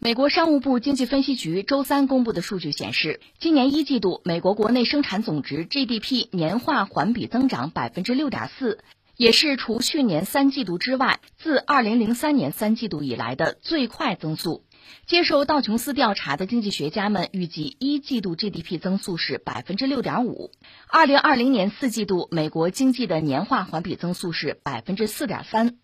美国商务部经济分析局周三公布的数据显示，今年一季度美国国内生产总值 GDP 年化环比增长百分之六点四，也是除去年三季度之外，自二零零三年三季度以来的最快增速。接受道琼斯调查的经济学家们预计，一季度 GDP 增速是百分之六点五。二零二零年四季度美国经济的年化环比增速是百分之四点三。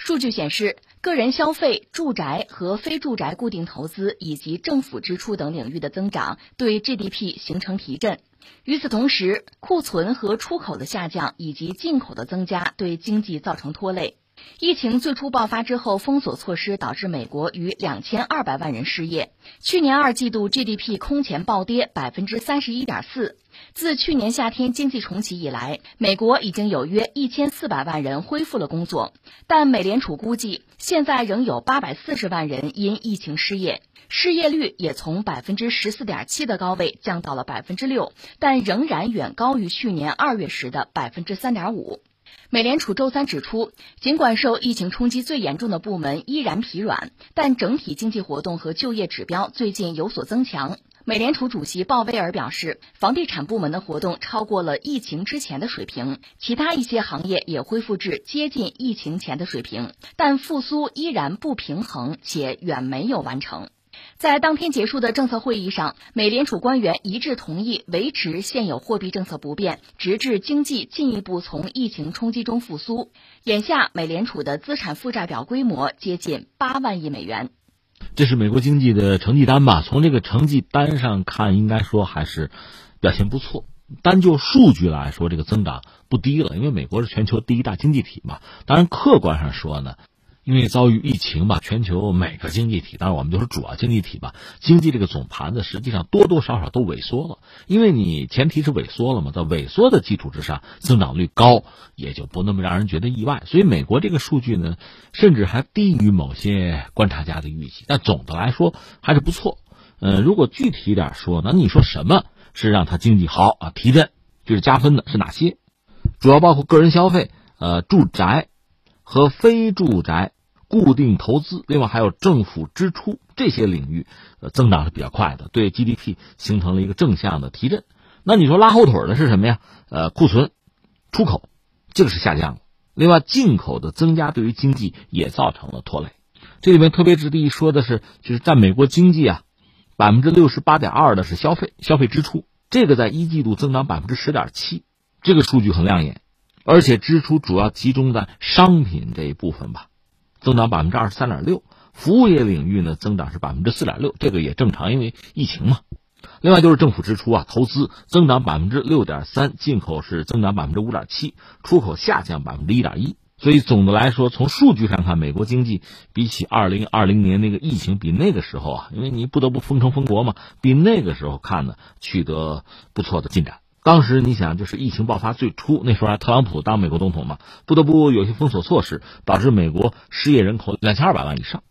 数据显示，个人消费、住宅和非住宅固定投资以及政府支出等领域的增长对 GDP 形成提振。与此同时，库存和出口的下降以及进口的增加对经济造成拖累。疫情最初爆发之后，封锁措施导致美国逾两千二百万人失业。去年二季度 GDP 空前暴跌百分之三十一点四。自去年夏天经济重启以来，美国已经有约一千四百万人恢复了工作，但美联储估计，现在仍有八百四十万人因疫情失业，失业率也从百分之十四点七的高位降到了百分之六，但仍然远高于去年二月时的百分之三点五。美联储周三指出，尽管受疫情冲击最严重的部门依然疲软，但整体经济活动和就业指标最近有所增强。美联储主席鲍威尔表示，房地产部门的活动超过了疫情之前的水平，其他一些行业也恢复至接近疫情前的水平，但复苏依然不平衡且远没有完成。在当天结束的政策会议上，美联储官员一致同意维持现有货币政策不变，直至经济进一步从疫情冲击中复苏。眼下，美联储的资产负债表规模接近八万亿美元。这是美国经济的成绩单吧？从这个成绩单上看，应该说还是表现不错。单就数据来说，这个增长不低了，因为美国是全球第一大经济体嘛。当然，客观上说呢。因为遭遇疫情吧，全球每个经济体，当然我们就是主要经济体吧，经济这个总盘子实际上多多少少都萎缩了。因为你前提是萎缩了嘛，在萎缩的基础之上，增长率高也就不那么让人觉得意外。所以美国这个数据呢，甚至还低于某些观察家的预期，但总的来说还是不错。呃，如果具体一点说，那你说什么是让它经济好啊提振，就是加分的是哪些？主要包括个人消费、呃住宅和非住宅。固定投资，另外还有政府支出这些领域，呃，增长是比较快的，对 GDP 形成了一个正向的提振。那你说拉后腿的是什么呀？呃，库存、出口，这个是下降了。另外，进口的增加对于经济也造成了拖累。这里面特别值得一说的是，就是在美国经济啊，百分之六十八点二的是消费，消费支出，这个在一季度增长百分之十点七，这个数据很亮眼，而且支出主要集中在商品这一部分吧。增长百分之二十三点六，服务业领域呢增长是百分之四点六，这个也正常，因为疫情嘛。另外就是政府支出啊，投资增长百分之六点三，进口是增长百分之五点七，出口下降百分之一点一。所以总的来说，从数据上看，美国经济比起二零二零年那个疫情，比那个时候啊，因为你不得不封城封国嘛，比那个时候看呢，取得不错的进展。当时你想，就是疫情爆发最初那时候，还特朗普当美国总统嘛，不得不有些封锁措施，导致美国失业人口两千二百万以上。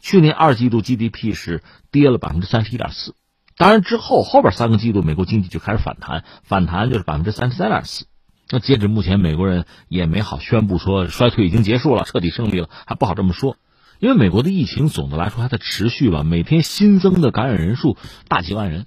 去年二季度 GDP 是跌了百分之三十一点四，当然之后后边三个季度美国经济就开始反弹，反弹就是百分之三十三点四。那截止目前，美国人也没好宣布说衰退已经结束了，彻底胜利了，还不好这么说，因为美国的疫情总的来说还在持续吧，每天新增的感染人数大几万人。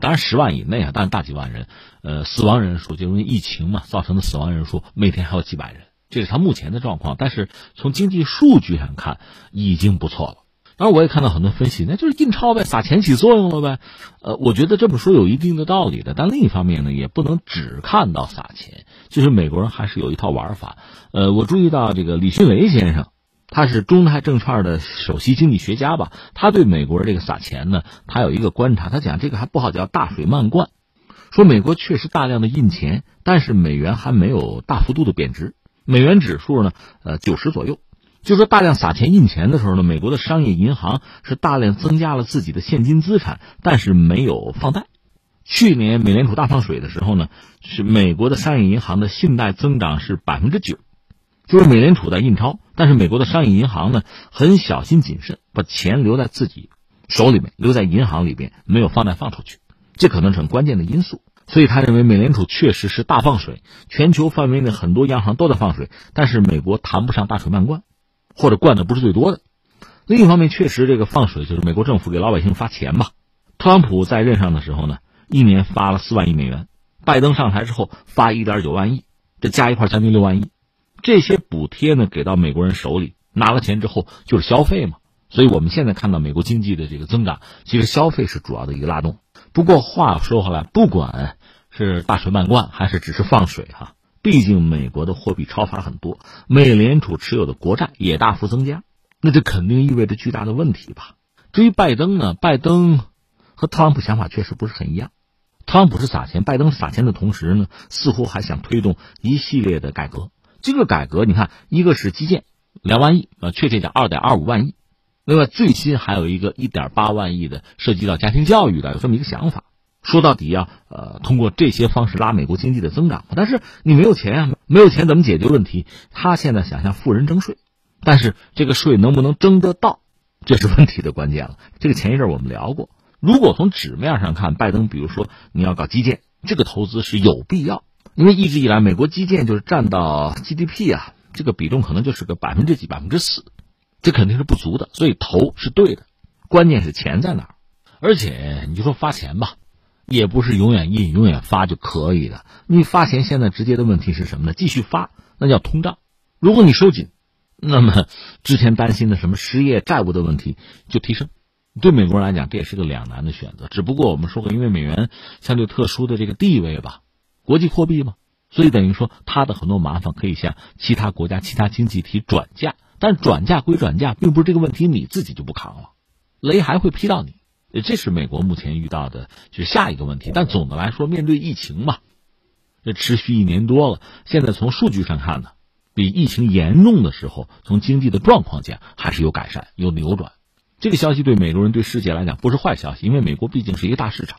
当然十万以内啊，但是大几万人，呃，死亡人数就因为疫情嘛造成的死亡人数每天还有几百人，这是他目前的状况。但是从经济数据上看，已经不错了。当然，我也看到很多分析，那就是印钞呗，撒钱起作用了呗。呃，我觉得这么说有一定的道理的。但另一方面呢，也不能只看到撒钱，就是美国人还是有一套玩法。呃，我注意到这个李迅雷先生。他是中泰证券的首席经济学家吧？他对美国这个撒钱呢，他有一个观察。他讲这个还不好叫大水漫灌，说美国确实大量的印钱，但是美元还没有大幅度的贬值。美元指数呢，呃，九十左右。就说大量撒钱印钱的时候呢，美国的商业银行是大量增加了自己的现金资产，但是没有放贷。去年美联储大放水的时候呢，是美国的商业银行的信贷增长是百分之九。就是美联储在印钞，但是美国的商业银行呢很小心谨慎，把钱留在自己手里面，留在银行里边，没有放贷放出去，这可能是很关键的因素。所以他认为美联储确实是大放水，全球范围内很多央行都在放水，但是美国谈不上大水漫灌，或者灌的不是最多的。另一方面，确实这个放水就是美国政府给老百姓发钱嘛。特朗普在任上的时候呢，一年发了四万亿美元；拜登上台之后发一点九万亿，这加一块将近六万亿。这些补贴呢给到美国人手里，拿了钱之后就是消费嘛。所以我们现在看到美国经济的这个增长，其实消费是主要的一个拉动。不过话说回来，不管是大水漫灌还是只是放水哈，毕竟美国的货币超发很多，美联储持有的国债也大幅增加，那这肯定意味着巨大的问题吧。至于拜登呢，拜登和特朗普想法确实不是很一样。特朗普是撒钱，拜登撒钱的同时呢，似乎还想推动一系列的改革。这个改革，你看，一个是基建两万亿，呃，确切讲二点二五万亿。另外，最新还有一个一点八万亿的涉及到家庭教育的，有这么一个想法。说到底要呃，通过这些方式拉美国经济的增长。但是你没有钱啊，没有钱怎么解决问题？他现在想向富人征税，但是这个税能不能征得到，这是问题的关键了。这个前一阵我们聊过，如果从纸面上看，拜登比如说你要搞基建，这个投资是有必要，因为一直以来美国基建就是占到 GDP 啊，这个比重可能就是个百分之几、百分之四。这肯定是不足的，所以投是对的，关键是钱在哪儿。而且你就说发钱吧，也不是永远印、永远发就可以的。你发钱现在直接的问题是什么呢？继续发，那叫通胀。如果你收紧，那么之前担心的什么失业、债务的问题就提升。对美国人来讲，这也是个两难的选择。只不过我们说过，因为美元相对特殊的这个地位吧，国际货币嘛，所以等于说它的很多麻烦可以向其他国家、其他经济体转嫁。但转嫁归转嫁，并不是这个问题你自己就不扛了，雷还会劈到你。这是美国目前遇到的，就是下一个问题。但总的来说，面对疫情嘛，这持续一年多了，现在从数据上看呢，比疫情严重的时候，从经济的状况讲还是有改善、有扭转。这个消息对美国人、对世界来讲不是坏消息，因为美国毕竟是一个大市场。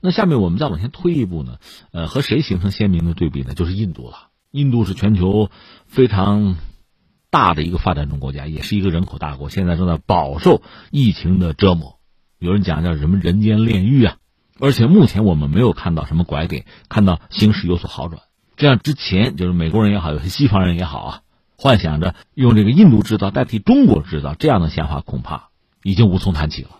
那下面我们再往前推一步呢，呃，和谁形成鲜明的对比呢？就是印度了。印度是全球非常。大的一个发展中国家，也是一个人口大国，现在正在饱受疫情的折磨。有人讲叫什么人间炼狱啊！而且目前我们没有看到什么拐点，看到形势有所好转。这样之前就是美国人也好，有些西方人也好啊，幻想着用这个印度制造代替中国制造，这样的想法恐怕已经无从谈起了。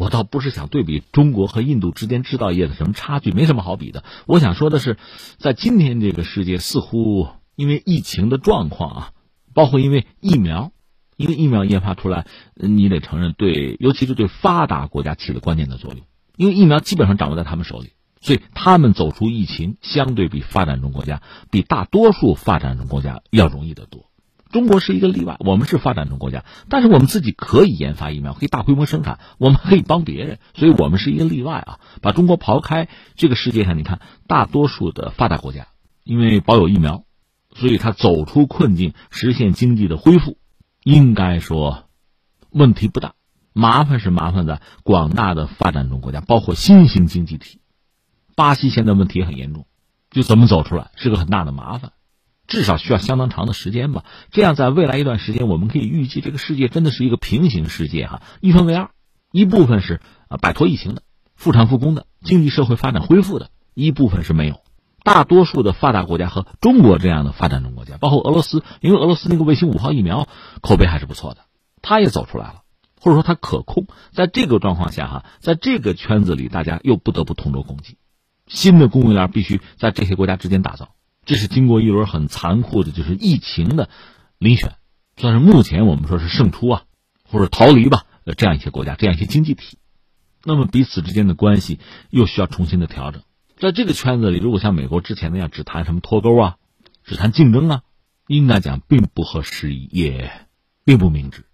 我倒不是想对比中国和印度之间制造业的什么差距，没什么好比的。我想说的是，在今天这个世界，似乎因为疫情的状况啊。包括因为疫苗，因为疫苗研发出来，你得承认对，尤其是对发达国家起了关键的作用。因为疫苗基本上掌握在他们手里，所以他们走出疫情，相对比发展中国家，比大多数发展中国家要容易得多。中国是一个例外，我们是发展中国家，但是我们自己可以研发疫苗，可以大规模生产，我们可以帮别人，所以我们是一个例外啊。把中国刨开，这个世界上，你看大多数的发达国家，因为保有疫苗。所以，他走出困境，实现经济的恢复，应该说问题不大。麻烦是麻烦在广大的发展中国家，包括新兴经济体。巴西现在问题也很严重，就怎么走出来是个很大的麻烦，至少需要相当长的时间吧。这样，在未来一段时间，我们可以预计，这个世界真的是一个平行世界哈，一分为二，一部分是啊摆脱疫情的、复产复工的、经济社会发展恢复的，一部分是没有。大多数的发达国家和中国这样的发展中国家，包括俄罗斯，因为俄罗斯那个卫星五号疫苗口碑还是不错的，它也走出来了，或者说它可控。在这个状况下，哈，在这个圈子里，大家又不得不同舟共济，新的供应链必须在这些国家之间打造。这是经过一轮很残酷的，就是疫情的遴选，算是目前我们说是胜出啊，或者逃离吧，这样一些国家，这样一些经济体，那么彼此之间的关系又需要重新的调整。在这个圈子里，如果像美国之前那样只谈什么脱钩啊，只谈竞争啊，应该讲并不合时宜，也并不明智。